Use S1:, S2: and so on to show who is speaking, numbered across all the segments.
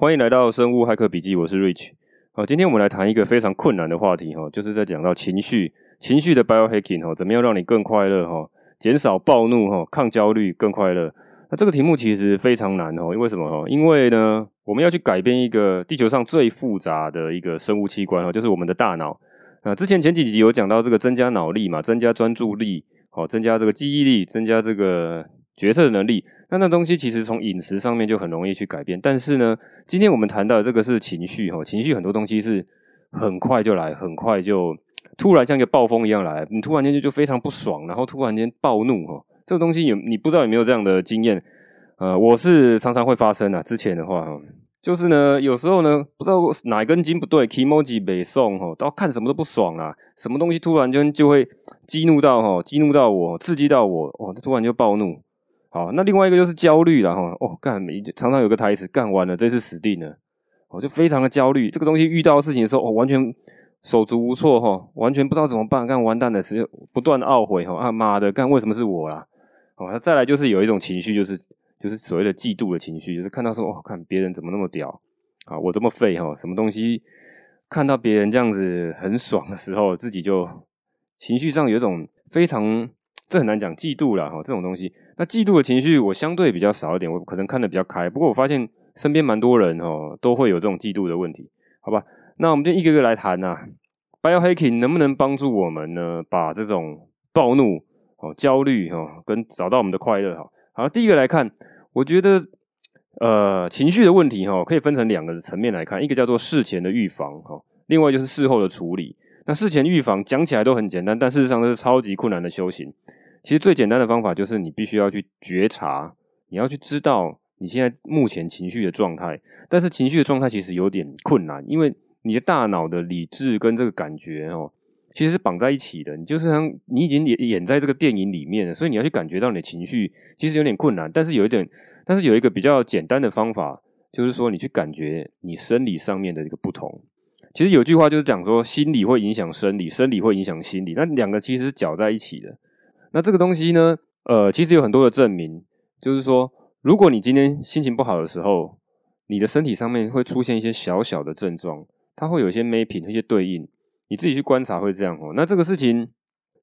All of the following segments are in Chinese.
S1: 欢迎来到生物骇客笔记，我是 Rich。好，今天我们来谈一个非常困难的话题哈，就是在讲到情绪，情绪的 biohacking 哈，怎么样让你更快乐哈，减少暴怒哈，抗焦虑更快乐。那这个题目其实非常难哦，因为什么哈？因为呢，我们要去改变一个地球上最复杂的一个生物器官哈，就是我们的大脑。那之前前几集有讲到这个增加脑力嘛，增加专注力，好，增加这个记忆力，增加这个。决策的能力，那那东西其实从饮食上面就很容易去改变。但是呢，今天我们谈到的这个是情绪哈，情绪很多东西是很快就来，很快就突然像一个暴风一样来，你突然间就就非常不爽，然后突然间暴怒哈。这个东西有你不知道有没有这样的经验？呃，我是常常会发生啊。之前的话，就是呢，有时候呢，不知道哪根筋不对 kmoji 北宋哈，到看什么都不爽啦，什么东西突然间就会激怒到哈，激怒到我，刺激到我，哦，突然就暴怒。好，那另外一个就是焦虑了哈。哦，干，常常有个台词，干完了，这次死定了。我就非常的焦虑，这个东西遇到事情的时候，哦，完全手足无措哈，完全不知道怎么办，干完蛋的时候，不断懊悔哈。啊妈的，干为什么是我啦？哦，那再来就是有一种情绪，就是就是所谓的嫉妒的情绪，就是看到说，哦，看别人怎么那么屌啊，我这么废哈，什么东西看到别人这样子很爽的时候，自己就情绪上有一种非常。这很难讲，嫉妒啦哈，这种东西。那嫉妒的情绪我相对比较少一点，我可能看得比较开。不过我发现身边蛮多人哦，都会有这种嫉妒的问题，好吧？那我们就一个个来谈呐。Biohacking 能不能帮助我们呢？把这种暴怒、哦焦虑哈，跟找到我们的快乐哈。好，第一个来看，我觉得呃情绪的问题哈，可以分成两个层面来看，一个叫做事前的预防哈，另外就是事后的处理。那事前预防讲起来都很简单，但事实上这是超级困难的修行。其实最简单的方法就是你必须要去觉察，你要去知道你现在目前情绪的状态。但是情绪的状态其实有点困难，因为你的大脑的理智跟这个感觉哦，其实是绑在一起的。你就是像你已经演演在这个电影里面了，所以你要去感觉到你的情绪，其实有点困难。但是有一点，但是有一个比较简单的方法，就是说你去感觉你生理上面的这个不同。其实有句话就是讲说，心理会影响生理，生理会影响心理，那两个其实是搅在一起的。那这个东西呢，呃，其实有很多的证明，就是说，如果你今天心情不好的时候，你的身体上面会出现一些小小的症状，它会有一些 mapping，一些对应，你自己去观察会这样哦。那这个事情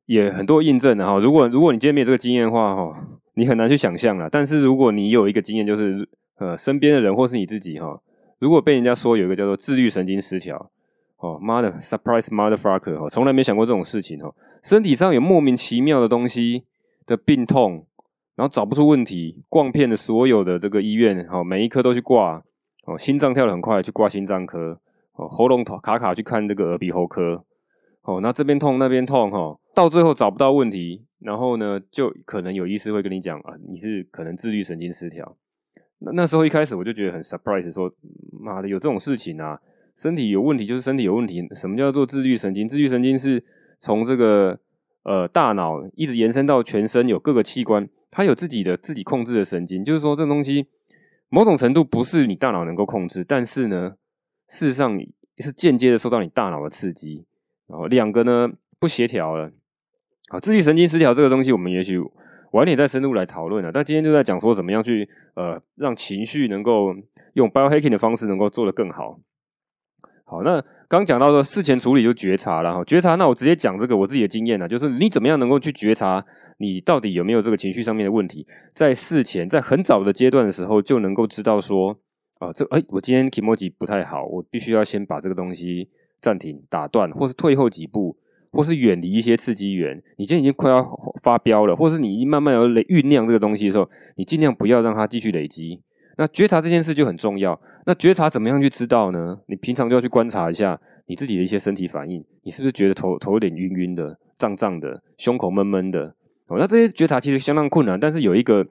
S1: 也很多印证的哈。如果如果你今天没有这个经验的话哈，你很难去想象了。但是如果你有一个经验，就是呃，身边的人或是你自己哈，如果被人家说有一个叫做自律神经失调。哦，妈的，surprise motherfucker！哦，从来没想过这种事情哦。身体上有莫名其妙的东西的病痛，然后找不出问题，逛遍了所有的这个医院，哦，每一科都去挂。哦，心脏跳得很快，去挂心脏科。哦，喉咙痛卡卡去看这个耳鼻喉科。哦，那这边痛那边痛，哈，到最后找不到问题，然后呢，就可能有医师会跟你讲啊，你是可能自律神经失调。那那时候一开始我就觉得很 surprise，说妈的有这种事情啊。身体有问题就是身体有问题。什么叫做自律神经？自律神经是从这个呃大脑一直延伸到全身，有各个器官，它有自己的自己控制的神经。就是说，这东西某种程度不是你大脑能够控制，但是呢，事实上是间接的受到你大脑的刺激，然后两个呢不协调了。好，自律神经失调这个东西，我们也许晚点再深入来讨论了。但今天就在讲说怎么样去呃让情绪能够用 biohacking 的方式能够做得更好。好，那刚讲到说事前处理就觉察了哈，觉察，那我直接讲这个我自己的经验呢，就是你怎么样能够去觉察你到底有没有这个情绪上面的问题，在事前在很早的阶段的时候就能够知道说，啊，这哎，我今天 kimoji 不太好，我必须要先把这个东西暂停、打断，或是退后几步，或是远离一些刺激源。你今天已经快要发飙了，或是你已经慢慢有酝酿这个东西的时候，你尽量不要让它继续累积。那觉察这件事就很重要。那觉察怎么样去知道呢？你平常就要去观察一下你自己的一些身体反应。你是不是觉得头头有点晕晕的、胀胀的、胸口闷闷的？哦，那这些觉察其实相当困难，但是有一个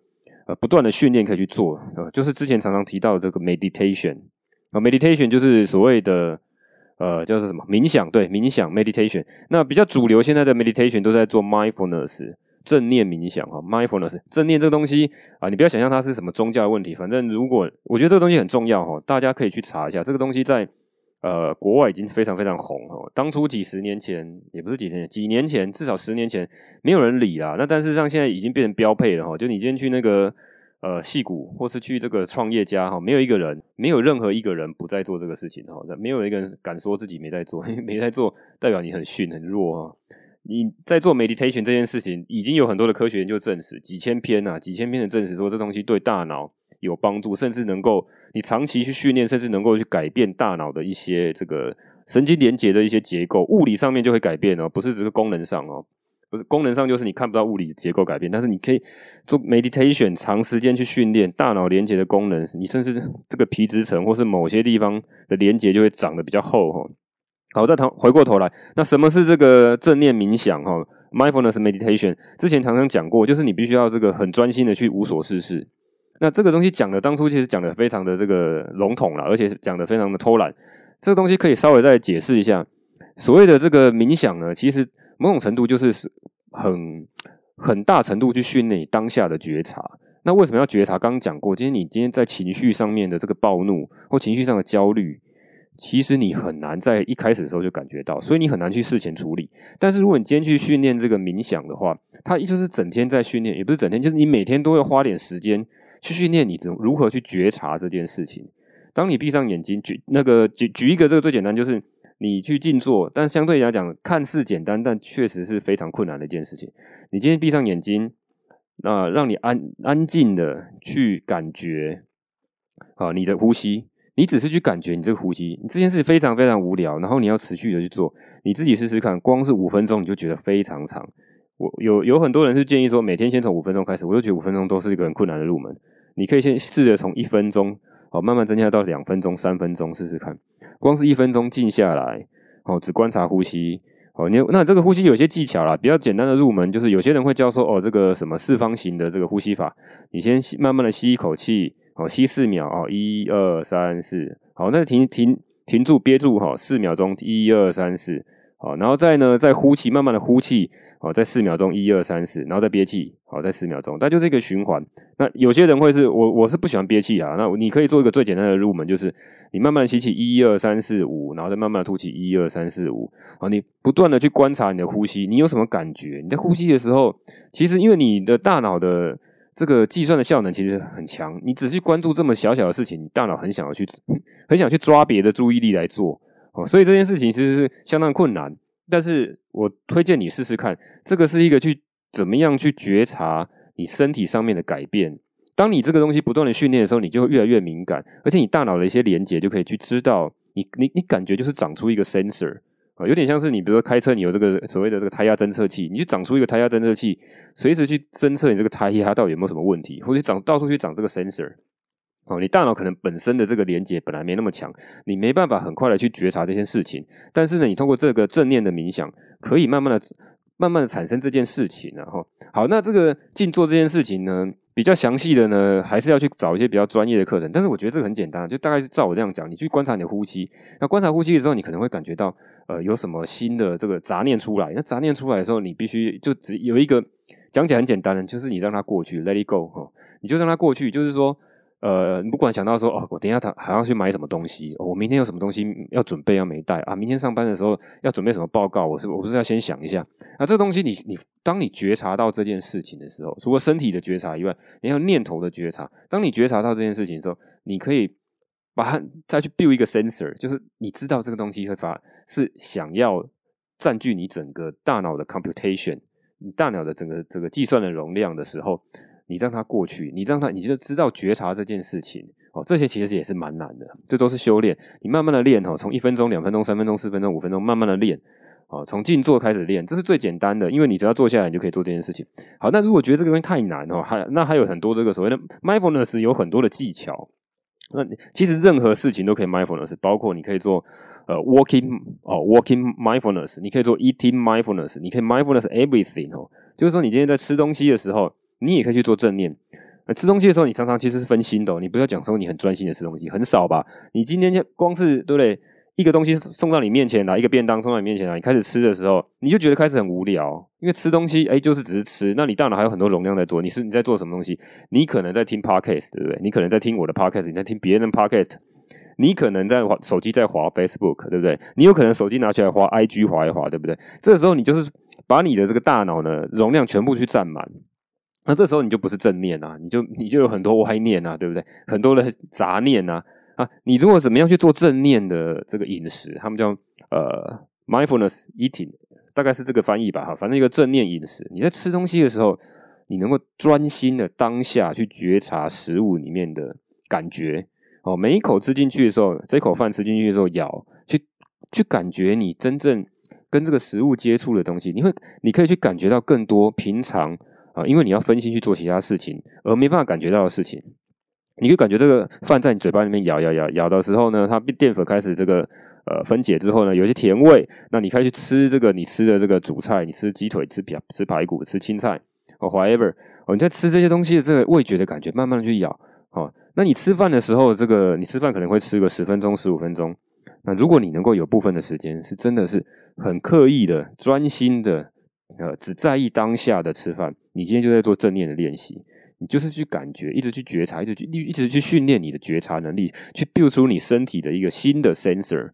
S1: 呃不断的训练可以去做。呃，就是之前常常提到的这个 meditation。啊，meditation 就是所谓的呃叫做什么冥想？对，冥想 meditation。那比较主流现在的 meditation 都在做 mindfulness。正念冥想哈，mindfulness，正念这个东西啊，你不要想象它是什么宗教的问题。反正如果我觉得这个东西很重要哈，大家可以去查一下。这个东西在呃国外已经非常非常红哈。当初几十年前也不是几十年，几年前至少十年前没有人理啦。那但是像现在已经变成标配了哈。就你今天去那个呃戏谷或是去这个创业家哈，没有一个人，没有任何一个人不在做这个事情哈，没有一个人敢说自己没在做，没在做代表你很逊很弱啊。你在做 meditation 这件事情，已经有很多的科学研究证实，几千篇啊，几千篇的证实说这东西对大脑有帮助，甚至能够你长期去训练，甚至能够去改变大脑的一些这个神经连接的一些结构，物理上面就会改变哦，不是只是功能上哦，不是功能上就是你看不到物理结构改变，但是你可以做 meditation 长时间去训练大脑连接的功能，你甚至这个皮质层或是某些地方的连接就会长得比较厚哈。好，再谈回过头来，那什么是这个正念冥想？哈，mindfulness meditation。之前常常讲过，就是你必须要这个很专心的去无所事事。那这个东西讲的当初其实讲的非常的这个笼统了，而且讲的非常的偷懒。这个东西可以稍微再解释一下。所谓的这个冥想呢，其实某种程度就是很很大程度去训练你当下的觉察。那为什么要觉察？刚刚讲过，今天你今天在情绪上面的这个暴怒或情绪上的焦虑。其实你很难在一开始的时候就感觉到，所以你很难去事前处理。但是如果你今天去训练这个冥想的话，它就是整天在训练，也不是整天，就是你每天都要花点时间去训练你怎如何去觉察这件事情。当你闭上眼睛，举那个举举一个这个最简单，就是你去静坐，但相对来讲看似简单，但确实是非常困难的一件事情。你今天闭上眼睛，那、让你安安静的去感觉啊你的呼吸。你只是去感觉你这个呼吸，你这件事非常非常无聊，然后你要持续的去做，你自己试试看，光是五分钟你就觉得非常长。我有有很多人是建议说，每天先从五分钟开始，我就觉得五分钟都是一个很困难的入门。你可以先试着从一分钟，好，慢慢增加到两分钟、三分钟试试看。光是一分钟静下来，哦，只观察呼吸，哦，你那这个呼吸有些技巧啦，比较简单的入门就是有些人会教说，哦，这个什么四方形的这个呼吸法，你先，慢慢的吸一口气。好，吸四秒哦，一二三四，好，那停停停住，憋住哈，四秒钟，一二三四，好，然后再呢，再呼气，慢慢的呼气，好，再四秒钟，一二三四，然后再憋气，好，再四秒钟，那就是一个循环。那有些人会是我我是不喜欢憋气啊，那你可以做一个最简单的入门，就是你慢慢吸气，一二三四五，然后再慢慢吐气，一二三四五，好，你不断的去观察你的呼吸，你有什么感觉？你在呼吸的时候，其实因为你的大脑的。这个计算的效能其实很强，你只去关注这么小小的事情，你大脑很想要去，很想去抓别的注意力来做哦，所以这件事情其实是相当困难。但是我推荐你试试看，这个是一个去怎么样去觉察你身体上面的改变。当你这个东西不断的训练的时候，你就会越来越敏感，而且你大脑的一些连接就可以去知道你，你你感觉就是长出一个 sensor。啊，有点像是你，比如说开车，你有这个所谓的这个胎压侦测器，你去长出一个胎压侦测器，随时去侦测你这个胎压到底有没有什么问题，或者长到处去长这个 sensor。哦，你大脑可能本身的这个连接本来没那么强，你没办法很快的去觉察这件事情。但是呢，你通过这个正念的冥想，可以慢慢的、慢慢的产生这件事情。然后，好，那这个静坐这件事情呢？比较详细的呢，还是要去找一些比较专业的课程。但是我觉得这个很简单，就大概是照我这样讲，你去观察你的呼吸。那观察呼吸的时候，你可能会感觉到，呃，有什么新的这个杂念出来。那杂念出来的时候，你必须就只有一个讲起来很简单的，就是你让它过去，let it go 哈，你就让它过去，就是说。呃，你不管想到说哦，我等下他还要去买什么东西，我明天有什么东西要准备要没带啊？明天上班的时候要准备什么报告？我是我不是要先想一下？啊，这个东西你你当你觉察到这件事情的时候，除了身体的觉察以外，你要念头的觉察。当你觉察到这件事情的时候，你可以把它再去 build 一个 sensor，就是你知道这个东西会发是想要占据你整个大脑的 computation，你大脑的整个这个计算的容量的时候。你让它过去，你让它，你就知道觉察这件事情哦。这些其实也是蛮难的，这都是修炼。你慢慢的练哦，从一分钟、两分钟、三分钟、四分钟、五分钟，慢慢的练哦。从静坐开始练，这是最简单的，因为你只要坐下来，你就可以做这件事情。好，那如果觉得这个东西太难哦，还那还有很多这个所谓的 mindfulness 有很多的技巧。那其实任何事情都可以 mindfulness，包括你可以做呃 walking 哦 walking mindfulness，你可以做 eating mindfulness，你可以 mindfulness everything 哦。就是说，你今天在吃东西的时候。你也可以去做正念。那，吃东西的时候，你常常其实是分心的哦。你不要讲说你很专心的吃东西，很少吧？你今天就光是对不对？一个东西送到你面前来，一个便当送到你面前来，你开始吃的时候，你就觉得开始很无聊，因为吃东西，哎，就是只是吃。那你大脑还有很多容量在做。你是你在做什么东西？你可能在听 podcast，对不对？你可能在听我的 podcast，你在听别人 podcast，你可能在手机在滑 Facebook，对不对？你有可能手机拿起来滑 IG 滑一滑，对不对？这个时候你就是把你的这个大脑呢容量全部去占满。那这时候你就不是正念啊，你就你就有很多歪念啊，对不对？很多的杂念啊啊！你如果怎么样去做正念的这个饮食，他们叫呃 mindfulness eating，大概是这个翻译吧哈。反正一个正念饮食，你在吃东西的时候，你能够专心的当下去觉察食物里面的感觉哦。每一口吃进去的时候，这口饭吃进去的时候咬，去去感觉你真正跟这个食物接触的东西，你会你可以去感觉到更多平常。啊，因为你要分心去做其他事情，而没办法感觉到的事情，你就感觉这个饭在你嘴巴里面咬咬咬咬的时候呢，它淀粉开始这个呃分解之后呢，有些甜味，那你开始吃这个你吃的这个主菜，你吃鸡腿、吃排吃排骨、吃青菜哦，whatever 哦，你在吃这些东西的这个味觉的感觉，慢慢的去咬哦，那你吃饭的时候，这个你吃饭可能会吃个十分钟、十五分钟，那如果你能够有部分的时间是真的是很刻意的、专心的。呃，只在意当下的吃饭，你今天就在做正念的练习，你就是去感觉，一直去觉察，一直去一直去训练你的觉察能力，去 build 出你身体的一个新的 sensor。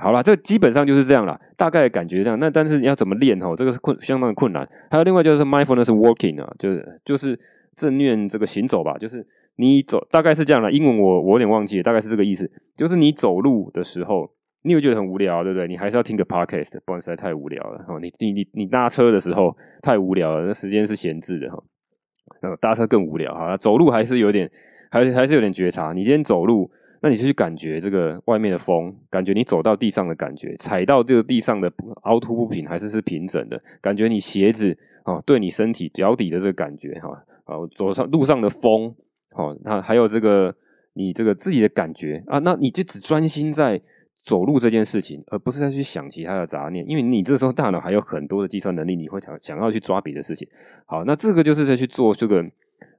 S1: 好啦，这基本上就是这样啦，大概感觉这样。那但是你要怎么练哦？这个是困相当的困难。还有另外就是 mindfulness walking 啊，就是就是正念这个行走吧，就是你走，大概是这样啦。英文我我有点忘记了，大概是这个意思，就是你走路的时候。你会觉得很无聊，对不对？你还是要听个 podcast，不然实在太无聊了。哦，你你你你搭车的时候太无聊了，那时间是闲置的哈。后搭车更无聊哈，走路还是有点，还还是有点觉察。你今天走路，那你就去感觉这个外面的风，感觉你走到地上的感觉，踩到这个地上的凹凸不平还是是平整的，感觉你鞋子哦，对你身体脚底的这个感觉哈，哦，走上路上的风，哦，那还有这个你这个自己的感觉啊，那你就只专心在。走路这件事情，而不是再去想其他的杂念，因为你这时候大脑还有很多的计算能力，你会想想要去抓别的事情。好，那这个就是在去做这个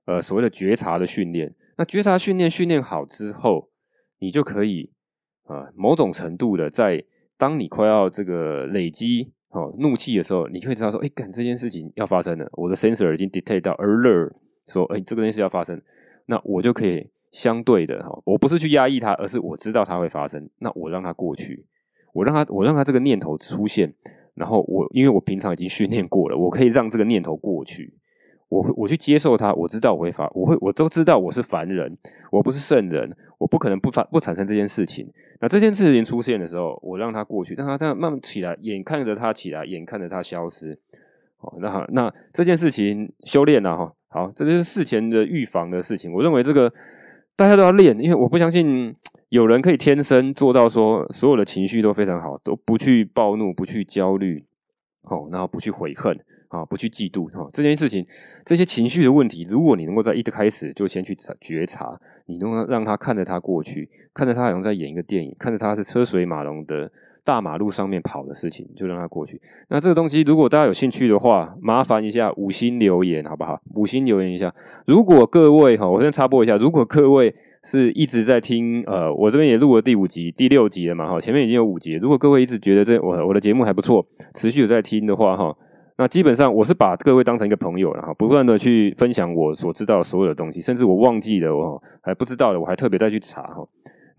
S1: 呃所谓的觉察的训练。那觉察训练训练好之后，你就可以啊、某种程度的在当你快要这个累积哦怒气的时候，你就会知道说，哎，干这件事情要发生了，我的 sensor 已经 detect 到 alert，说，哎，这个东西要发生，那我就可以。相对的哈，我不是去压抑它，而是我知道它会发生，那我让它过去，我让它，我让它这个念头出现，然后我因为我平常已经训练过了，我可以让这个念头过去，我我去接受它，我知道我会发，我会我都知道我是凡人，我不是圣人，我不可能不发不产生这件事情。那这件事情出现的时候，我让它过去，让它这样慢慢起来，眼看着它起来，眼看着它消失。好，那好，那这件事情修炼了哈，好，这就是事前的预防的事情。我认为这个。大家都要练，因为我不相信有人可以天生做到说所有的情绪都非常好，都不去暴怒，不去焦虑，哦，然后不去悔恨，啊，不去嫉妒，哈，这件事情，这些情绪的问题，如果你能够在一开始就先去觉察，你能够让他看着他过去，看着他好像在演一个电影，看着他是车水马龙的大马路上面跑的事情，就让它过去。那这个东西，如果大家有兴趣的话，麻烦一下五星留言，好不好？五星留言一下。如果各位哈，我先插播一下，如果各位是一直在听，呃，我这边也录了第五集、第六集了嘛，哈，前面已经有五集。如果各位一直觉得这我我的节目还不错，持续有在听的话，哈，那基本上我是把各位当成一个朋友了，哈，不断的去分享我所知道的所有的东西，甚至我忘记了，我还不知道的，我还特别再去查，哈。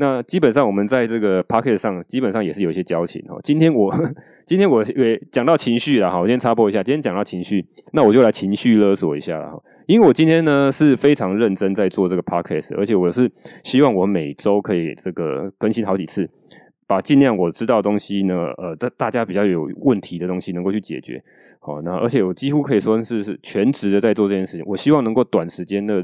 S1: 那基本上我们在这个 Podcast 上，基本上也是有一些交情哈。今天我 今天我也讲到情绪了哈，我先插播一下，今天讲到情绪，那我就来情绪勒索一下了哈。因为我今天呢是非常认真在做这个 Podcast，而且我是希望我每周可以这个更新好几次，把尽量我知道的东西呢，呃，大大家比较有问题的东西能够去解决。好，那而且我几乎可以说是是全职的在做这件事情，我希望能够短时间的。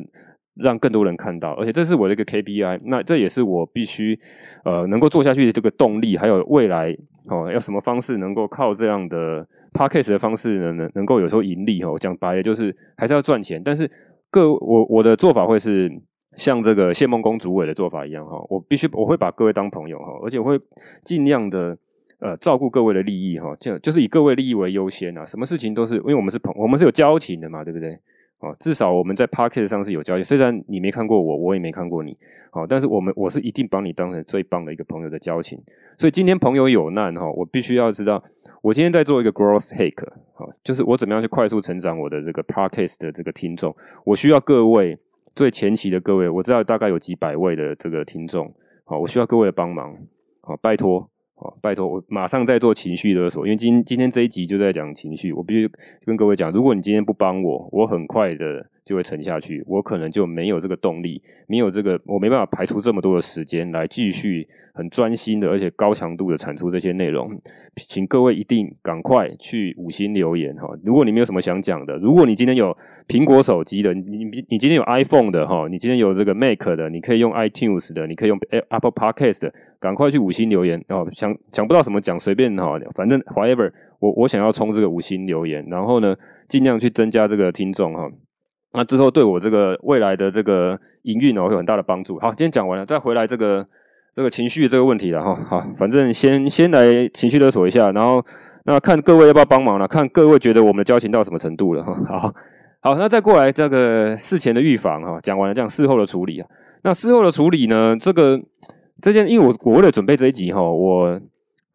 S1: 让更多人看到，而且这是我的一个 KPI，那这也是我必须呃能够做下去的这个动力，还有未来哦要什么方式能够靠这样的 Podcast 的方式呢能能够有时候盈利哦，讲白了就是还是要赚钱，但是各我我的做法会是像这个谢孟恭主委的做法一样哈，我必须我会把各位当朋友哈，而且我会尽量的呃照顾各位的利益哈，就就是以各位利益为优先啊，什么事情都是因为我们是朋我们是有交情的嘛，对不对？哦，至少我们在 Podcast 上是有交集。虽然你没看过我，我也没看过你，好，但是我们我是一定把你当成最棒的一个朋友的交情。所以今天朋友有难哈，我必须要知道，我今天在做一个 growth hack，好，就是我怎么样去快速成长我的这个 Podcast 的这个听众。我需要各位最前期的各位，我知道大概有几百位的这个听众，好，我需要各位的帮忙，好，拜托。好，拜托我马上在做情绪勒索，因为今今天这一集就在讲情绪，我必须跟各位讲，如果你今天不帮我，我很快的就会沉下去，我可能就没有这个动力，没有这个，我没办法排出这么多的时间来继续很专心的，而且高强度的产出这些内容。请各位一定赶快去五星留言哈！如果你没有什么想讲的，如果你今天有苹果手机的，你你你今天有 iPhone 的哈，你今天有这个 Mac 的，你可以用 iTunes 的，你可以用 Apple Podcast 的，赶快去五星留言哦！想想不到什么讲，随便哈，反正 whatever，我我想要冲这个五星留言，然后呢，尽量去增加这个听众哈。那之后对我这个未来的这个营运哦，有很大的帮助。好，今天讲完了，再回来这个这个情绪这个问题了哈。好，反正先先来情绪勒索一下，然后那看各位要不要帮忙了，看各位觉得我们的交情到什么程度了哈。好，好，那再过来这个事前的预防哈，讲完了，这样事后的处理啊。那事后的处理呢，这个这件，因为我我为了准备这一集哈，我。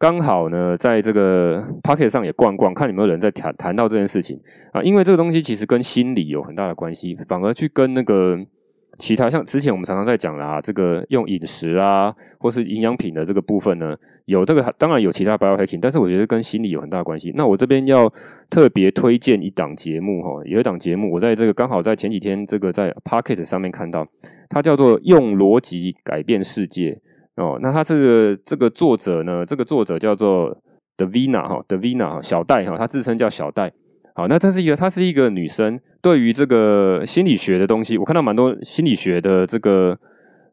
S1: 刚好呢，在这个 Pocket 上也逛逛，看有没有人在谈谈到这件事情啊。因为这个东西其实跟心理有很大的关系，反而去跟那个其他像之前我们常常在讲啦，这个用饮食啊，或是营养品的这个部分呢，有这个当然有其他 biohacking，但是我觉得跟心理有很大的关系。那我这边要特别推荐一档节目哈，有一档节目，我在这个刚好在前几天这个在 Pocket 上面看到，它叫做用逻辑改变世界。哦，那他这个这个作者呢？这个作者叫做 Davina 哈，Davina 哈小戴哈，他自称叫小戴。好，那这是一个，她是一个女生。对于这个心理学的东西，我看到蛮多心理学的这个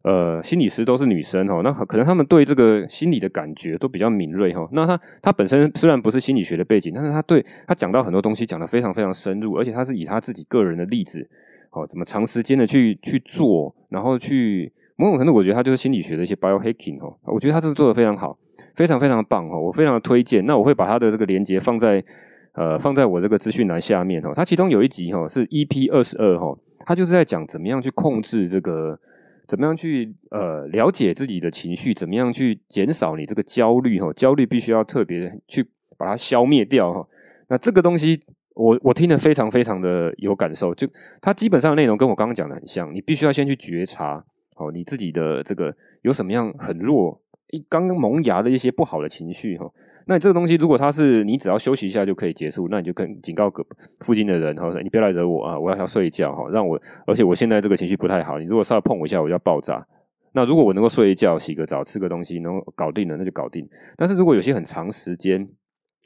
S1: 呃心理师都是女生哈。那可能他们对这个心理的感觉都比较敏锐哈。那她她本身虽然不是心理学的背景，但是她对她讲到很多东西讲得非常非常深入，而且她是以她自己个人的例子，哦，怎么长时间的去去做，然后去。某种程度，我觉得他就是心理学的一些 biohacking 哦，我觉得他这个做的非常好，非常非常棒哦，我非常的推荐。那我会把他的这个连接放在呃放在我这个资讯栏下面哦。他其中有一集哈是 EP 二十二哈，他就是在讲怎么样去控制这个，怎么样去呃了解自己的情绪，怎么样去减少你这个焦虑哈，焦虑必须要特别去把它消灭掉哈。那这个东西我我听得非常非常的有感受，就它基本上的内容跟我刚刚讲的很像，你必须要先去觉察。哦，你自己的这个有什么样很弱、一刚刚萌芽的一些不好的情绪哈？那你这个东西，如果它是你只要休息一下就可以结束，那你就跟警告个附近的人哈，你不要来惹我啊！我要要睡觉哈，让我而且我现在这个情绪不太好，你如果稍微碰我一下，我就要爆炸。那如果我能够睡一觉、洗个澡、吃个东西，能搞定了，那就搞定。但是如果有些很长时间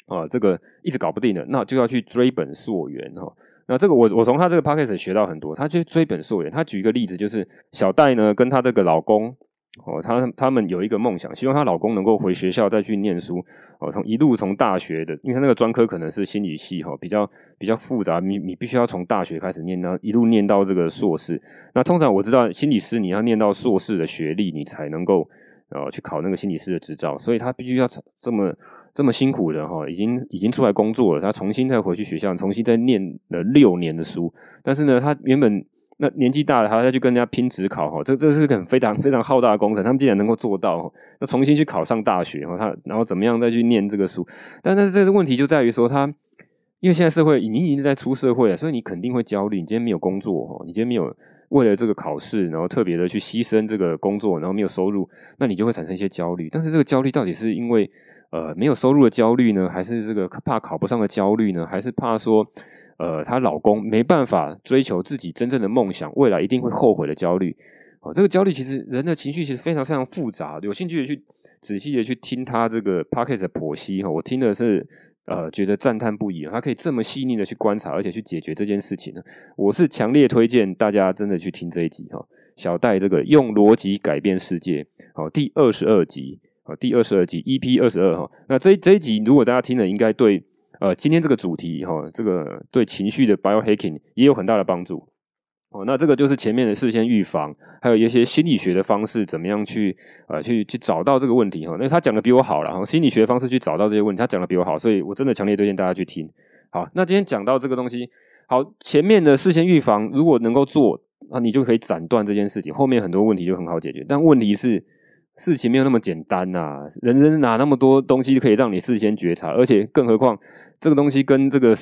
S1: 啊，这个一直搞不定的，那就要去追本溯源哈。那这个我我从他这个 podcast 学到很多，他去追本溯源。他举一个例子，就是小戴呢跟他这个老公哦，他他们有一个梦想，希望她老公能够回学校再去念书哦，从一路从大学的，因为他那个专科可能是心理系哈，比较比较复杂，你你必须要从大学开始念到一路念到这个硕士。那通常我知道心理师你要念到硕士的学历，你才能够呃去考那个心理师的执照，所以他必须要这么。这么辛苦的哈，已经已经出来工作了，他重新再回去学校，重新再念了六年的书。但是呢，他原本那年纪大了，他再去跟人家拼职考哈，这这是个很非常非常浩大的工程。他们竟然能够做到，那重新去考上大学哈，他然后怎么样再去念这个书？但是这个问题就在于说，他因为现在社会你已经在出社会了，所以你肯定会焦虑。你今天没有工作哈，你今天没有为了这个考试，然后特别的去牺牲这个工作，然后没有收入，那你就会产生一些焦虑。但是这个焦虑到底是因为？呃，没有收入的焦虑呢，还是这个怕考不上的焦虑呢，还是怕说，呃，她老公没办法追求自己真正的梦想，未来一定会后悔的焦虑。哦，这个焦虑其实人的情绪其实非常非常复杂。有兴趣的去仔细的去听他这个 p o c k e t 的剖析哈，我听的是呃觉得赞叹不已，他可以这么细腻的去观察，而且去解决这件事情呢。我是强烈推荐大家真的去听这一集哈，小戴这个用逻辑改变世界，好，第二十二集。啊，第二十二集 EP 二十二哈，那这这一集如果大家听了，应该对呃今天这个主题哈，这个对情绪的 biohacking 也有很大的帮助哦。那这个就是前面的事先预防，还有一些心理学的方式，怎么样去呃去去找到这个问题哈。那他讲的比我好了哈，心理学的方式去找到这些问题，他讲的比我好，所以我真的强烈推荐大家去听。好，那今天讲到这个东西，好，前面的事先预防如果能够做，那你就可以斩断这件事情，后面很多问题就很好解决。但问题是。事情没有那么简单呐、啊，人生哪那么多东西可以让你事先觉察？而且更何况这个东西跟这个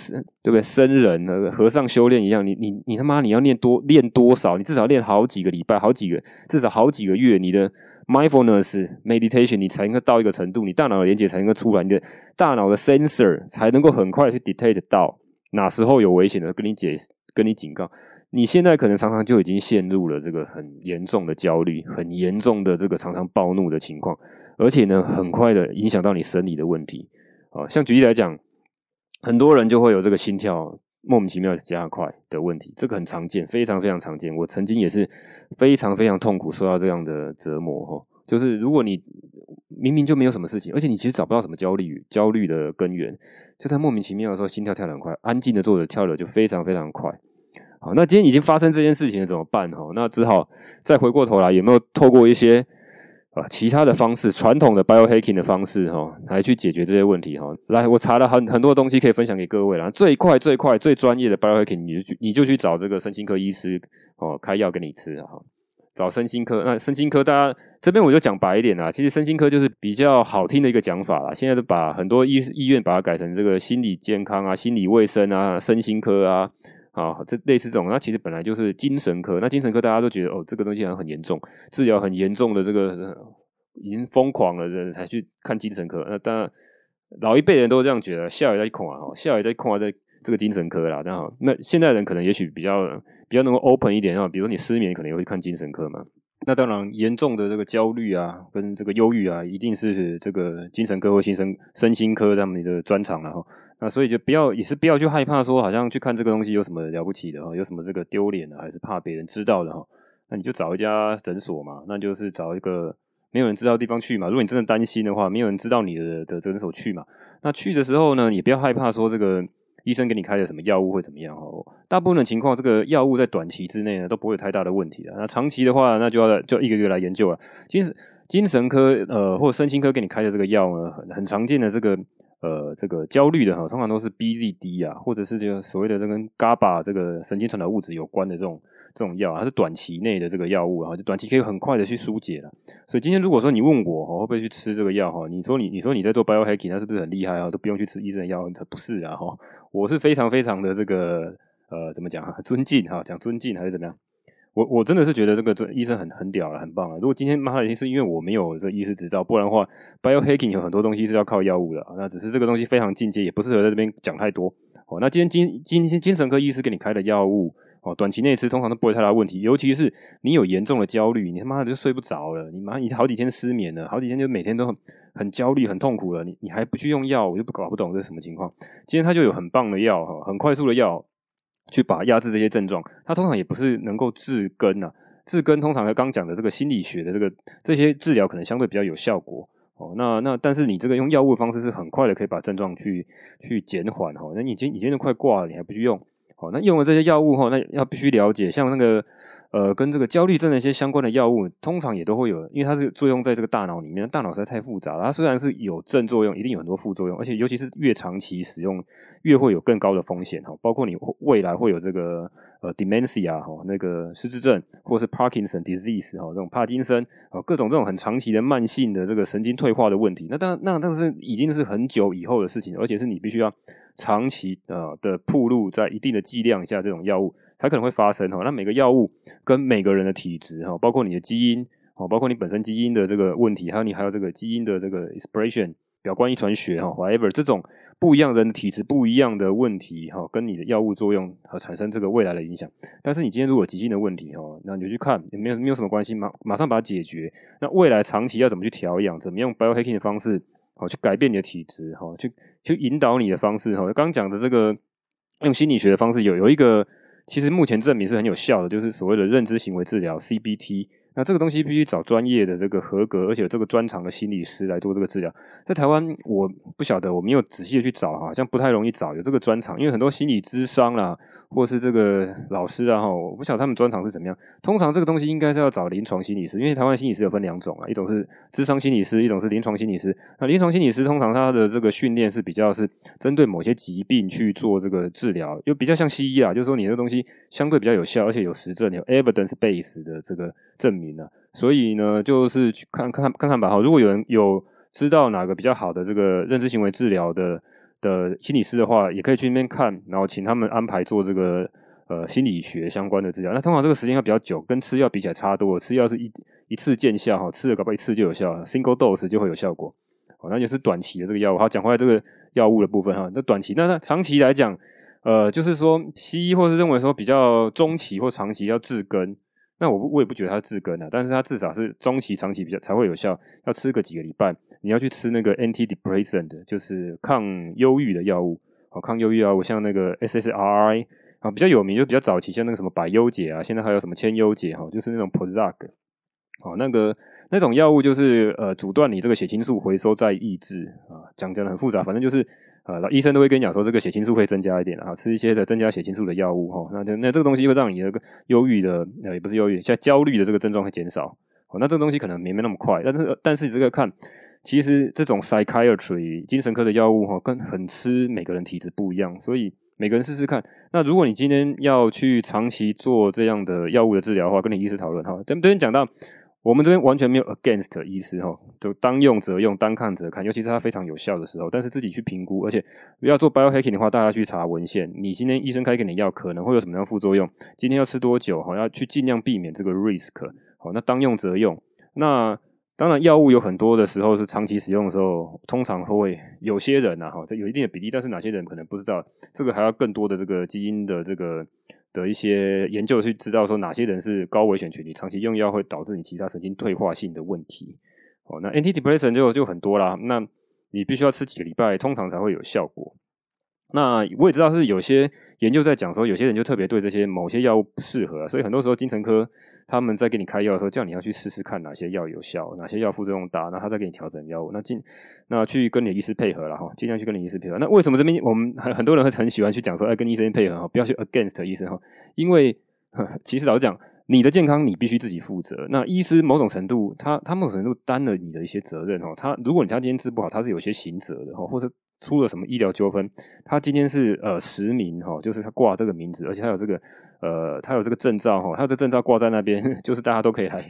S1: 对不对？僧人和和尚修炼一样，你你你他妈你要练多练多少？你至少练好几个礼拜，好几个至少好几个月，你的 mindfulness meditation 你才能够到一个程度，你大脑的连接才能够出来，你的大脑的 sensor 才能够很快去 detect 到哪时候有危险的，跟你解跟你警告。你现在可能常常就已经陷入了这个很严重的焦虑，很严重的这个常常暴怒的情况，而且呢，很快的影响到你生理的问题。啊，像举例来讲，很多人就会有这个心跳莫名其妙加快的问题，这个很常见，非常非常常见。我曾经也是非常非常痛苦，受到这样的折磨哈。就是如果你明明就没有什么事情，而且你其实找不到什么焦虑焦虑的根源，就在莫名其妙的时候，心跳跳得很快，安静的坐着跳的就非常非常快。好，那今天已经发生这件事情了，怎么办？哈，那只好再回过头来，有没有透过一些啊其他的方式，传统的 biohacking 的方式，哈，来去解决这些问题？哈，来，我查了很很多东西可以分享给各位了。最快、最快、最专业的 biohacking，你就去你就去找这个身心科医师哦，开药给你吃哈。找身心科，那身心科大家这边我就讲白一点啦，其实身心科就是比较好听的一个讲法啦。现在都把很多医医院把它改成这个心理健康啊、心理卫生啊、身心科啊。啊，这类似这种，那其实本来就是精神科。那精神科大家都觉得哦，这个东西好像很严重，治疗很严重的这个已经疯狂了的人才去看精神科。那当然老一辈人都这样觉得，笑也在恐啊，笑也在恐啊，在这个精神科啦。那好，那现代人可能也许比较比较能够 open 一点啊，比如说你失眠，可能也会看精神科嘛。那当然严重的这个焦虑啊，跟这个忧郁啊，一定是这个精神科或心身身心科他们的专长了哈。那所以就不要，也是不要去害怕说，好像去看这个东西有什么了不起的哈，有什么这个丢脸的，还是怕别人知道的哈？那你就找一家诊所嘛，那就是找一个没有人知道的地方去嘛。如果你真的担心的话，没有人知道你的的诊所去嘛。那去的时候呢，也不要害怕说这个医生给你开的什么药物会怎么样哈。大部分的情况，这个药物在短期之内呢都不会有太大的问题的。那长期的话，那就要就一个月来研究了。其实精神科呃或者身心科给你开的这个药呢，很很常见的这个。呃，这个焦虑的哈，通常都是 BZD 啊，或者是这个所谓的这跟 GABA 这个神经传导物质有关的这种这种药啊，它是短期内的这个药物啊，就短期可以很快的去疏解了。所以今天如果说你问我哈，会不会去吃这个药哈？你说你你说你在做 biohacking，那是不是很厉害啊？都不用去吃医生的药？它不是啊哈，我是非常非常的这个呃，怎么讲啊？尊敬哈，讲尊敬还是怎么样？我我真的是觉得这个这医生很很屌了，很棒啊！如果今天妈的，是因为我没有这医师执照，不然的话，biohacking 有很多东西是要靠药物的。那只是这个东西非常进阶，也不适合在这边讲太多。哦，那今天精精精精神科医师给你开的药物，哦，短期内吃通常都不会太大问题。尤其是你有严重的焦虑，你他妈的就睡不着了，你妈你好几天失眠了，好几天就每天都很很焦虑、很痛苦了，你你还不去用药，我就不搞不懂这是什么情况。今天他就有很棒的药哈，很快速的药。去把压制这些症状，它通常也不是能够治根呐、啊，治根通常和刚讲的这个心理学的这个这些治疗可能相对比较有效果哦。那那但是你这个用药物的方式是很快的可以把症状去去减缓哈。那你今你今天都快挂了，你还不去用？好，那用了这些药物哈，那要必须了解，像那个呃，跟这个焦虑症的一些相关的药物，通常也都会有，因为它是作用在这个大脑里面，大脑实在太复杂了。它虽然是有正作用，一定有很多副作用，而且尤其是越长期使用，越会有更高的风险哈。包括你未来会有这个呃 dementia 哈，那个失智症，或是 Parkinson disease 哈，这种帕金森啊，各种这种很长期的慢性的这个神经退化的问题。那当，那但是已经是很久以后的事情，而且是你必须要。长期呃的暴露在一定的剂量下，这种药物才可能会发生哈。那每个药物跟每个人的体质哈，包括你的基因哦，包括你本身基因的这个问题，还有你还有这个基因的这个 expression 表观遗传学哈，whatever 这种不一样人的体质不一样的问题哈，跟你的药物作用和产生这个未来的影响。但是你今天如果急性的问题哈，那你就去看也没有没有什么关系，马马上把它解决。那未来长期要怎么去调养，怎么用 biohacking 的方式？好，去改变你的体质，哈，去去引导你的方式，哈。刚刚讲的这个用心理学的方式，有有一个其实目前证明是很有效的，就是所谓的认知行为治疗 （CBT）。那这个东西必须找专业的这个合格，而且有这个专长的心理师来做这个治疗。在台湾，我不晓得，我没有仔细的去找，好像不太容易找有这个专长，因为很多心理咨商啦，或是这个老师啊，哈，我不晓得他们专长是怎么样。通常这个东西应该是要找临床心理师，因为台湾心理师有分两种啊，一种是咨商心理师，一种是临床心理师。那临床心理师通常他的这个训练是比较是针对某些疾病去做这个治疗，又比较像西医啊，就是说你这个东西相对比较有效，而且有实证，有 evidence base 的这个证明呢。所以呢，就是去看看看看吧。哈，如果有人有知道哪个比较好的这个认知行为治疗的的心理师的话，也可以去那边看，然后请他们安排做这个呃心理学相关的治疗。那通常这个时间要比较久，跟吃药比起来差多。吃药是一一次见效，哈，吃了搞不好一次就有效，single dose 就会有效果。哦，那就是短期的这个药物。好，讲回来这个药物的部分哈，那短期，那那长期来讲。呃，就是说西医或是认为说比较中期或长期要治根，那我我也不觉得它治根啊，但是它至少是中期、长期比较才会有效，要吃个几个礼拜，你要去吃那个 antidepressant，就是抗忧郁的药物，好，抗忧郁药物，像那个 SSRI 啊，比较有名就比较早期，像那个什么百忧解啊，现在还有什么千忧解哈，就是那种 Prozac，好，那个那种药物就是呃阻断你这个血清素回收再抑制啊，讲讲的很复杂，反正就是。啊，医生都会跟你讲说，这个血清素会增加一点啊，吃一些的增加血清素的药物哈，那就那这个东西会让你的忧郁的，呃，也不是忧郁，现在焦虑的这个症状会减少。哦，那这个东西可能没没那么快，但是但是你这个看，其实这种 psychiatry 精神科的药物哈，跟很吃每个人体质不一样，所以每个人试试看。那如果你今天要去长期做这样的药物的治疗的话，跟你医师讨论哈。这这边讲到。我们这边完全没有 against 意思哈，就当用则用，当看则看，尤其是它非常有效的时候。但是自己去评估，而且要做 biohacking 的话，大家去查文献。你今天医生开给你药，可能会有什么样副作用？今天要吃多久？哈，要去尽量避免这个 risk。好，那当用则用。那当然，药物有很多的时候是长期使用的时候，通常会有些人呐，哈，这有一定的比例，但是哪些人可能不知道？这个还要更多的这个基因的这个。的一些研究去知道说哪些人是高危险群体，长期用药会导致你其他神经退化性的问题。哦，那 antidepressant 就就很多啦，那你必须要吃几个礼拜，通常才会有效果。那我也知道是有些研究在讲说，有些人就特别对这些某些药物不适合，所以很多时候精神科他们在给你开药的时候，叫你要去试试看哪些药有效，哪些药副作用大，那他再给你调整药物。那尽那去跟你的医师配合了哈，尽量去跟你医师配合。那为什么这边我们很很多人会很喜欢去讲说，哎，跟医生配合哈，不要去 against 医生哈，因为其实老实讲，你的健康你必须自己负责。那医师某种程度，他他某种程度担了你的一些责任哈，他如果你他今天治不好，他是有些刑责的哈，或者。出了什么医疗纠纷？他今天是呃实名哈，就是他挂这个名字，而且他有这个呃，他有这个证照哈，他的证照挂在那边，就是大家都可以来，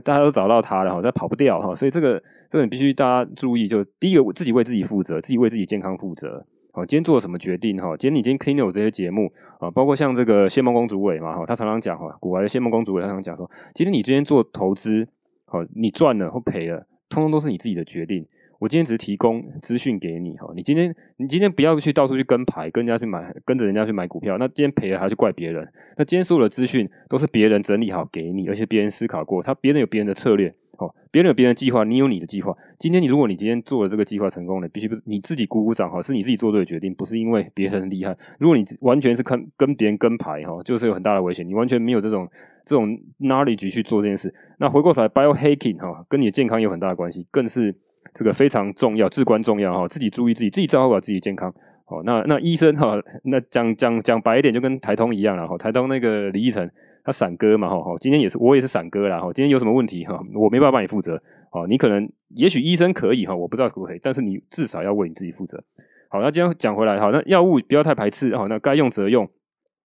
S1: 大家都找到他了哈，他跑不掉哈，所以这个这个你必须大家注意，就第一个自己为自己负责，自己为自己健康负责。好，今天做了什么决定哈？今天你今天听了我这些节目啊，包括像这个谢孟公主委嘛哈，他常常讲哈，古来的谢孟恭主委他常常讲说，今天你今天做投资，好，你赚了或赔了，通通都是你自己的决定。我今天只是提供资讯给你哈，你今天你今天不要去到处去跟牌，跟人家去买，跟着人家去买股票。那今天赔了还是怪别人？那今天所有的资讯都是别人整理好给你，而且别人思考过，他别人有别人的策略，哦，别人有别人的计划，你有你的计划。今天你如果你今天做了这个计划成功了，必须你自己鼓鼓掌哈，是你自己做对的决定，不是因为别人厉害。如果你完全是看跟别人跟牌哈，就是有很大的危险。你完全没有这种这种 knowledge 去做这件事。那回过头来，biohacking 哈，跟你的健康有很大的关系，更是。这个非常重要，至关重要哈！自己注意自己，自己照顾好自己健康。哦，那那医生哈，那讲讲讲白一点，就跟台通一样了哈。台通那个李义成，他散哥嘛哈。今天也是我也是散哥啦哈。今天有什么问题哈，我没办法帮你负责。哦，你可能也许医生可以哈，我不知道可不可以，但是你至少要为你自己负责。好，那今天讲回来哈，那药物不要太排斥哈，那该用则用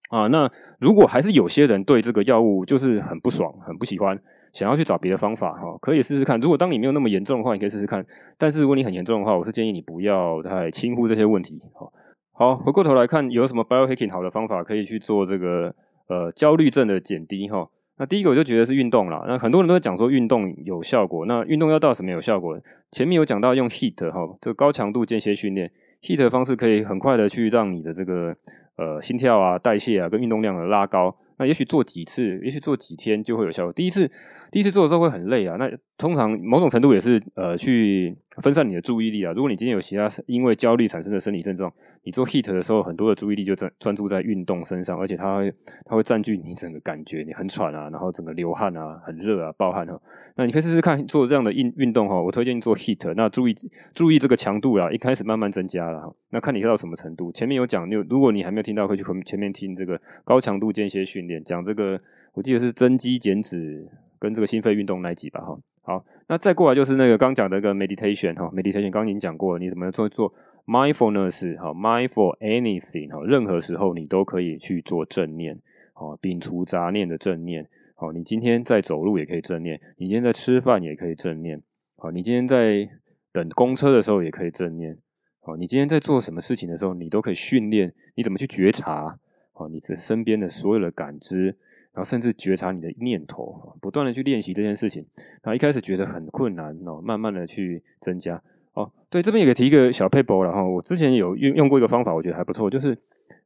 S1: 啊。那如果还是有些人对这个药物就是很不爽，很不喜欢。想要去找别的方法哈，可以试试看。如果当你没有那么严重的话，你可以试试看。但是如果你很严重的话，我是建议你不要太轻忽这些问题。好，好，回过头来看，有什么 biohacking 好的方法可以去做这个呃焦虑症的减低哈？那第一个我就觉得是运动啦。那很多人都在讲说运动有效果，那运动要到什么有效果？前面有讲到用 heat 哈，这个高强度间歇训练 heat 的方式可以很快的去让你的这个呃心跳啊、代谢啊跟运动量的拉高。那也许做几次，也许做几天就会有效果。第一次，第一次做的时候会很累啊。那通常某种程度也是呃去分散你的注意力啊。如果你今天有其他因为焦虑产生的生理症状，你做 HIIT 的时候，很多的注意力就专专注在运动身上，而且它它会占据你整个感觉，你很喘啊，然后整个流汗啊，很热啊，暴汗哈。那你可以试试看做这样的运运动哈。我推荐你做 HIIT，那注意注意这个强度啦，一开始慢慢增加了。那看你到什么程度。前面有讲，就如果你还没有听到，可以去前面听这个高强度间歇训练，讲这个我记得是增肌减脂跟这个心肺运动那一集吧哈。好，那再过来就是那个刚讲的一个 meditation 哈，meditation 刚刚已经讲过，你怎么做做 mindfulness 哈，mindful anything 哈，任何时候你都可以去做正念，哦，摒除杂念的正念，哦，你今天在走路也可以正念，你今天在吃饭也可以正念，哦，你今天在等公车的时候也可以正念，哦，你今天在做什么事情的时候，你都可以训练你怎么去觉察，哦，你这身边的所有的感知。然后甚至觉察你的念头，不断的去练习这件事情。然后一开始觉得很困难哦，慢慢的去增加哦。对，这边也可以提一个小 paper，然后我之前有用用过一个方法，我觉得还不错，就是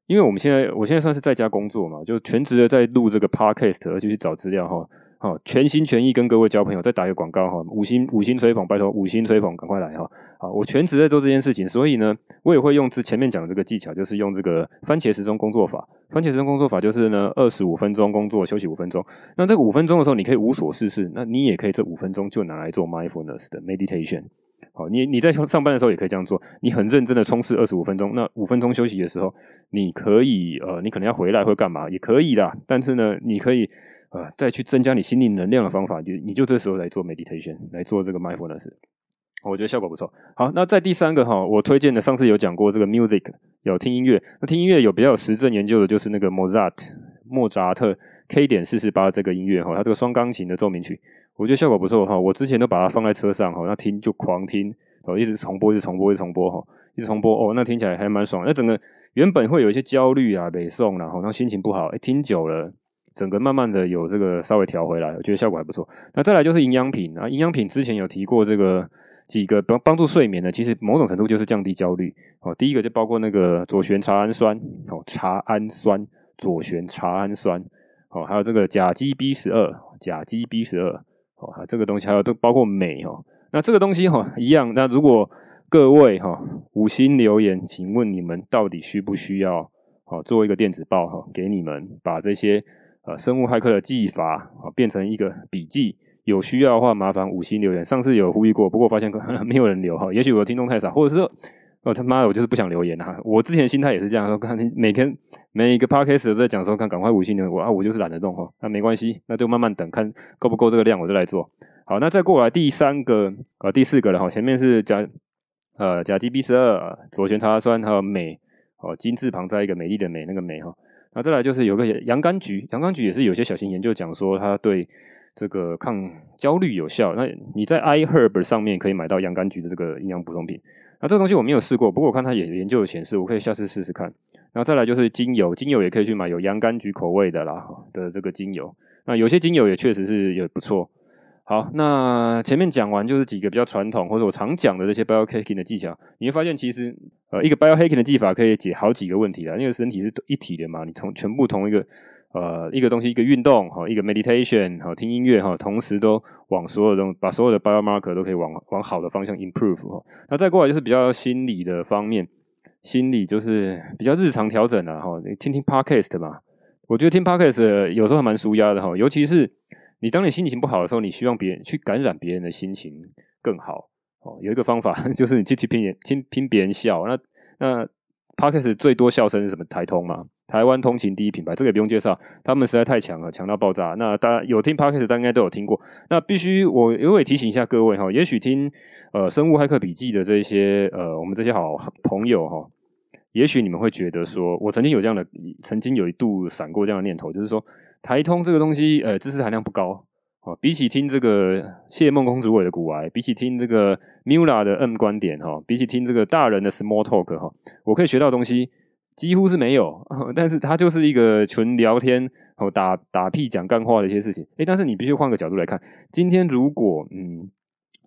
S1: 因为我们现在我现在算是在家工作嘛，就全职的在录这个 podcast，而且去找资料哈。好，全心全意跟各位交朋友，再打一个广告哈，五星五星吹捧，拜托五星吹捧，赶快来哈！好，我全职在做这件事情，所以呢，我也会用之前面讲的这个技巧，就是用这个番茄时钟工作法。番茄时钟工作法就是呢，二十五分钟工作，休息五分钟。那这个五分钟的时候，你可以无所事事，那你也可以这五分钟就拿来做 mindfulness 的 meditation。好，你你在上班的时候也可以这样做，你很认真的冲刺二十五分钟，那五分钟休息的时候，你可以呃，你可能要回来会干嘛也可以啦，但是呢，你可以。呃，再去增加你心灵能量的方法，就你就这时候来做 meditation，来做这个 mindfulness，我觉得效果不错。好，那在第三个哈，我推荐的上次有讲过这个 music，有听音乐。那听音乐有比较有实证研究的，就是那个莫扎特，莫扎特 K 点四十八这个音乐哈，它这个双钢琴的奏鸣曲，我觉得效果不错哈。我之前都把它放在车上哈，那听就狂听，哦，一直重播，一直重播，一直重播哈，一直重播哦，那听起来还蛮爽。那整个原本会有一些焦虑啊、北宋然后那心情不好，哎，听久了。整个慢慢的有这个稍微调回来，我觉得效果还不错。那再来就是营养品啊，营养品之前有提过这个几个帮帮助睡眠的，其实某种程度就是降低焦虑。哦，第一个就包括那个左旋茶氨酸，哦，茶氨酸，左旋茶氨酸，哦，还有这个甲基 B 十二，甲基 B 十二，哦，还有这个东西还有都包括镁哦。那这个东西哈一样，那如果各位哈五星留言，请问你们到底需不需要哦做一个电子报哈给你们把这些。呃，生物骇客的技法啊，变成一个笔记。有需要的话，麻烦五星留言。上次有呼吁过，不过发现 没有人留哈。也许我的听众太少，或者是，哦他妈的，我就是不想留言哈。我之前心态也是这样，说看每天每一个 podcast 都在讲说，看赶快五星留言，我啊，我就是懒得动哈。那没关系，那就慢慢等，看够不够这个量，我就来做。好，那再过来第三个呃第四个了哈。前面是甲呃甲基 B 十二，左旋茶酸还有镁哦，金字旁再一个美丽的美那个美哈。那再来就是有个洋甘菊，洋甘菊也是有些小型研究讲说它对这个抗焦虑有效。那你在 iHerb 上面可以买到洋甘菊的这个营养补充品。那这个东西我没有试过，不过我看它也研究显示，我可以下次试试看。然后再来就是精油，精油也可以去买有洋甘菊口味的啦的这个精油。那有些精油也确实是也不错。好，那前面讲完就是几个比较传统或者我常讲的这些 biohacking 的技巧，你会发现其实呃一个 biohacking 的技法可以解好几个问题啦，因为身体是一体的嘛，你从全部同一个呃一个东西一个运动哈，一个 meditation 哈，听音乐哈，同时都往所有东把所有的 biomarker 都可以往往好的方向 improve 哈。那再过来就是比较心理的方面，心理就是比较日常调整的哈，你听听 podcast 嘛，我觉得听 podcast 有时候还蛮舒压的哈，尤其是。你当你心情不好的时候，你希望别人去感染别人的心情更好哦。有一个方法 就是你去去拼人，听听别人笑。那那 Podcast 最多笑声是什么？台通嘛，台湾通勤第一品牌，这个也不用介绍，他们实在太强了，强到爆炸。那大家有听 Podcast，大家应该都有听过。那必须我我也提醒一下各位哈，也许听呃生物骇客笔记的这些呃我们这些好朋友哈，也许你们会觉得说，我曾经有这样的，曾经有一度闪过这样的念头，就是说。台通这个东西，呃，知识含量不高哦。比起听这个谢孟公主委的古癌，比起听这个 Mula 的 M 观点哈，比起听这个大人的 Small Talk 哈，我可以学到东西几乎是没有。但是它就是一个纯聊天哦，打打屁讲干话的一些事情。诶，但是你必须换个角度来看，今天如果嗯。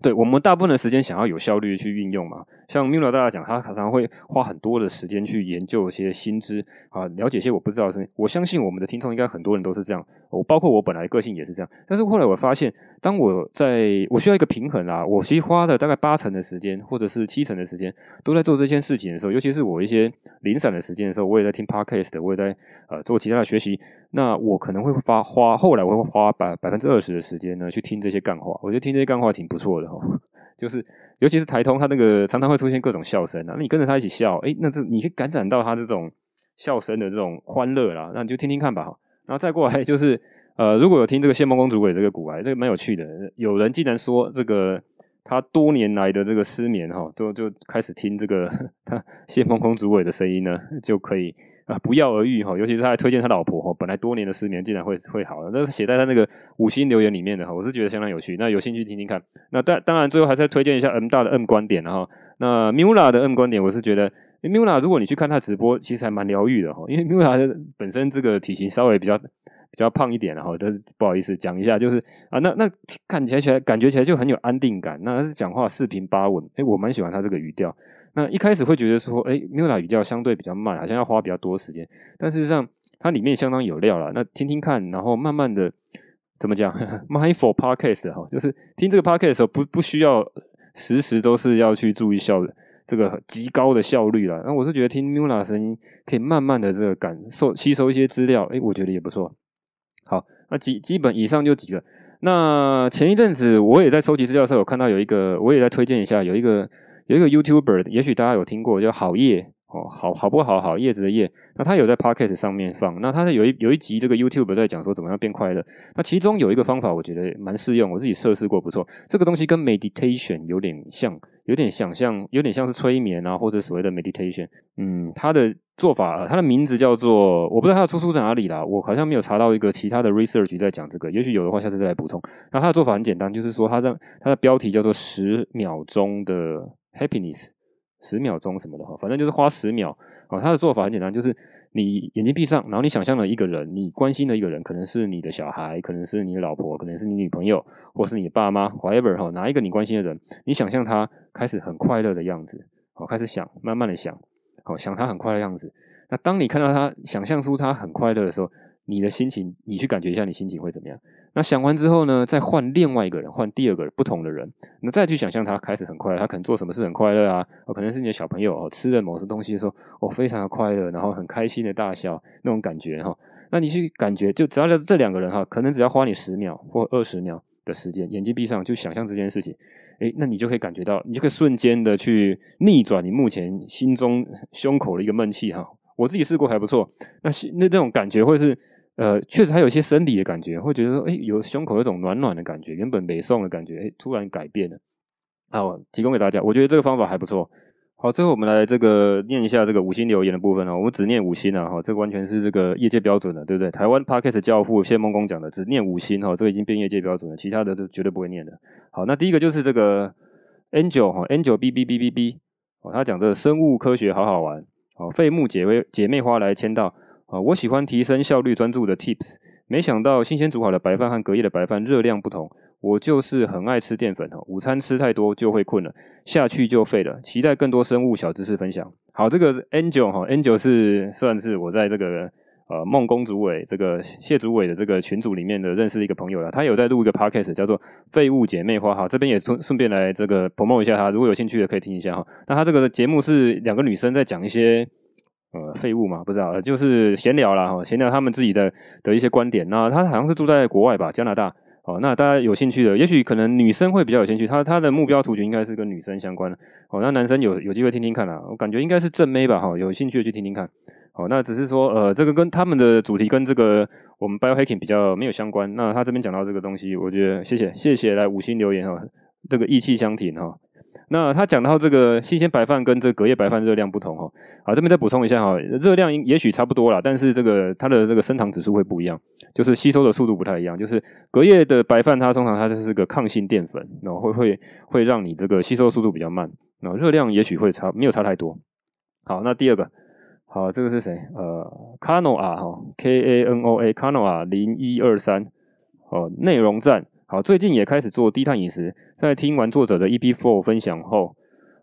S1: 对，我们大部分的时间想要有效率去运用嘛，像 Mila 大家讲，他常常会花很多的时间去研究一些新知啊，了解一些我不知道的事情。我相信我们的听众应该很多人都是这样，我包括我本来个性也是这样。但是后来我发现，当我在我需要一个平衡啊，我其实花了大概八成的时间，或者是七成的时间都在做这件事情的时候，尤其是我一些零散的时间的时候，我也在听 Podcast，我也在呃做其他的学习。那我可能会发花，后来我会花百百分之二十的时间呢去听这些干话。我觉得听这些干话挺不错的哈。就是，尤其是台通，他那个常常会出现各种笑声啊，那你跟着他一起笑，诶，那这你可以感染到他这种笑声的这种欢乐啦，那你就听听看吧。然后再过来就是，呃，如果有听这个谢孟公主鬼这个古癌，这个蛮有趣的。有人竟然说这个他多年来的这个失眠哈，就就开始听这个 他谢孟公主鬼的声音呢，就可以。啊，不药而愈哈，尤其是他还推荐他老婆哈，本来多年的失眠竟然会会好了，那是写在他那个五星留言里面的哈，我是觉得相当有趣，那有兴趣听听看。那当当然最后还是要推荐一下 M 大的 M 观点哈，那 Mula 的 M 观点，我是觉得 Mula 如果你去看他直播，其实还蛮疗愈的哈，因为 Mula 本身这个体型稍微比较比较胖一点，然后都不好意思讲一下，就是啊，那那看起来起来感觉起来就很有安定感。那他是讲话四平八稳，诶，我蛮喜欢他这个语调。那一开始会觉得说，诶，Mula 语调相对比较慢，好像要花比较多时间。但事实上，它里面相当有料了。那听听看，然后慢慢的怎么讲？Mindful Podcast 哈，就是听这个 Podcast 的时候，不不需要时时都是要去注意效率。这个极高的效率了，那我是觉得听 Mula 声音可以慢慢的这个感受吸收一些资料，诶，我觉得也不错。好，那基基本以上就几个。那前一阵子我也在收集资料的时候，有看到有一个，我也在推荐一下，有一个有一个 YouTuber，也许大家有听过，叫好叶。哦，好好不好？好叶子的叶，那他有在 Podcast 上面放，那他有一有一集这个 YouTube 在讲说怎么样变快乐，那其中有一个方法我觉得蛮适用，我自己测试过不错，这个东西跟 Meditation 有点像，有点想象，有点像是催眠啊，或者所谓的 Meditation，嗯，他的做法，他的名字叫做，我不知道他的出处在哪里啦，我好像没有查到一个其他的 research 在讲这个，也许有的话下次再来补充。那他的做法很简单，就是说他的他的标题叫做十秒钟的 Happiness。十秒钟什么的哈，反正就是花十秒。哦，他的做法很简单，就是你眼睛闭上，然后你想象了一个人，你关心的一个人，可能是你的小孩，可能是你老婆，可能是你女朋友，或是你的爸妈，whatever 哈，哪一个你关心的人，你想象他开始很快乐的样子，好，开始想，慢慢的想，好，想他很快乐的样子。那当你看到他，想象出他很快乐的时候，你的心情，你去感觉一下，你心情会怎么样？那想完之后呢，再换另外一个人，换第二个不同的人，那再去想象他开始很快乐，他可能做什么事很快乐啊？哦，可能是你的小朋友哦，吃了某些东西的时候，哦，非常的快乐，然后很开心的大笑那种感觉哈。那你去感觉，就只要这两个人哈，可能只要花你十秒或二十秒的时间，眼睛闭上就想象这件事情，诶，那你就可以感觉到，你就可以瞬间的去逆转你目前心中胸口的一个闷气哈。我自己试过还不错，那那这种感觉会是。呃，确实还有一些生理的感觉，会觉得说，诶，有胸口有一种暖暖的感觉，原本北宋的感觉，诶，突然改变了。好，提供给大家，我觉得这个方法还不错。好，最后我们来这个念一下这个五星留言的部分啊，我们只念五星啊，哈，这个完全是这个业界标准的，对不对？台湾 Podcast 教父谢孟恭讲的，只念五星哈，这个已经变业界标准了，其他的都绝对不会念的。好，那第一个就是这个 Angel 哈，Angel B B B B B，哦，他讲的生物科学好好玩，好，废木姐妹姐妹花来签到。啊，我喜欢提升效率专注的 tips。没想到新鲜煮好的白饭和隔夜的白饭热量不同。我就是很爱吃淀粉哈，午餐吃太多就会困了，下去就废了。期待更多生物小知识分享。好，这个 Angel 哈，Angel 是算是我在这个呃孟恭主委这个谢主委的这个群组里面的认识一个朋友了。他有在录一个 podcast 叫做《废物姐妹花》哈，这边也顺顺便来这个 promote 一下他，如果有兴趣的可以听一下哈。那他这个节目是两个女生在讲一些。呃，废物嘛，不知道，就是闲聊啦哈，闲聊他们自己的的一些观点。那他好像是住在国外吧，加拿大。哦，那大家有兴趣的，也许可能女生会比较有兴趣。他他的目标族群应该是跟女生相关的。哦，那男生有有机会听听看啦，我感觉应该是正妹吧，哈，有兴趣的去听听看。哦，那只是说，呃，这个跟他们的主题跟这个我们 biohacking 比较没有相关。那他这边讲到这个东西，我觉得谢谢谢谢来五星留言哈，这个意气相挺哈。那他讲到这个新鲜白饭跟这隔夜白饭热量不同哈，好，这边再补充一下哈，热量也许差不多啦，但是这个它的这个升糖指数会不一样，就是吸收的速度不太一样。就是隔夜的白饭它通常它就是个抗性淀粉，然后会会会让你这个吸收速度比较慢，然后热量也许会差没有差太多。好，那第二个，好，这个是谁？呃，Kanoa 哈，K A N O A Kanoa 零一二三，哦，内容站。好，最近也开始做低碳饮食，在听完作者的 EP4 分享后，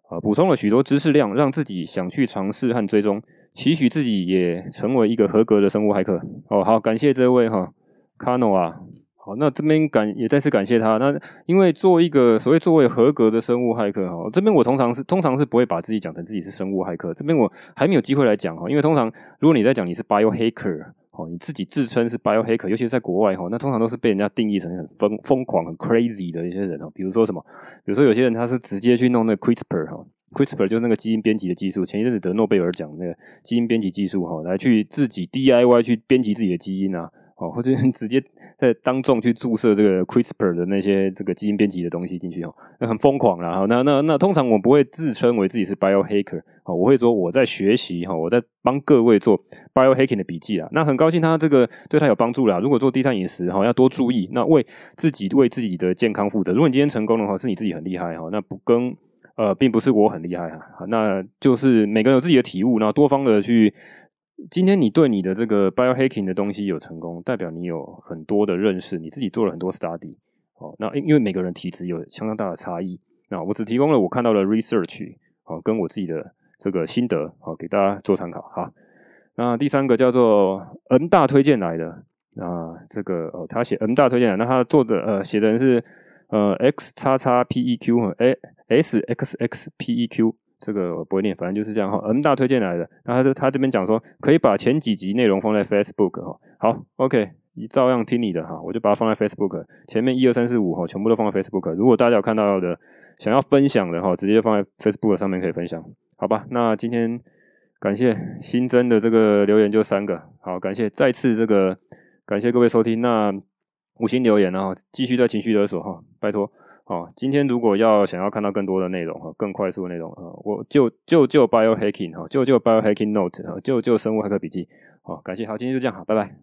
S1: 啊，补充了许多知识量，让自己想去尝试和追踪，期许自己也成为一个合格的生物骇客。哦，好，感谢这位哈，Kano 啊，好，那这边感也再次感谢他。那因为做一个所谓作为合格的生物骇客哈，这边我通常是通常是不会把自己讲成自己是生物骇客，这边我还没有机会来讲哈，因为通常如果你在讲你是 bio hacker。哦，你自己自称是 biohacker，尤其是在国外哈，那通常都是被人家定义成很疯疯狂、很 crazy 的一些人哦。比如说什么，比如说有些人他是直接去弄那个 CRISPR 哈，CRISPR 就是那个基因编辑的技术，前一阵子得诺贝尔奖那个基因编辑技术哈，来去自己 DIY 去编辑自己的基因啊。哦，或者直接在当众去注射这个 CRISPR 的那些这个基因编辑的东西进去哦，那很疯狂啦。那那那通常我不会自称为自己是 biohacker，哦，我会说我在学习哈，我在帮各位做 biohacking 的笔记啊。那很高兴他这个对他有帮助啦。如果做低碳饮食哈，要多注意，那为自己为自己的健康负责。如果你今天成功的话，是你自己很厉害哈，那不跟呃，并不是我很厉害哈，那就是每个人有自己的体悟，然后多方的去。今天你对你的这个 biohacking 的东西有成功，代表你有很多的认识，你自己做了很多 study。哦，那因为每个人体质有相当大的差异，那我只提供了我看到的 research，哦，跟我自己的这个心得，好，给大家做参考。哈，那第三个叫做 M 大推荐来的，那这个哦，他写 M 大推荐来，那他做的呃写的人是呃 X 叉叉 P E Q 和 A S X X P E Q，这个我不会念，反正就是这样哈。M 大推荐来的，那他他这边讲说可以把前几集内容放在 Facebook 哈。好，OK。你照样听你的哈，我就把它放在 Facebook 前面一二三四五哈，全部都放在 Facebook。如果大家有看到的想要分享的哈，直接放在 Facebook 上面可以分享，好吧？那今天感谢新增的这个留言就三个，好，感谢再次这个感谢各位收听。那五星留言啊，继续在情绪勒索哈，拜托哦。今天如果要想要看到更多的内容哈，更快速的内容啊，我就就就 Biohacking 哈，就就 Biohacking Note 哈，就就生物黑客笔记。好，感谢，好，今天就这样，好，拜拜。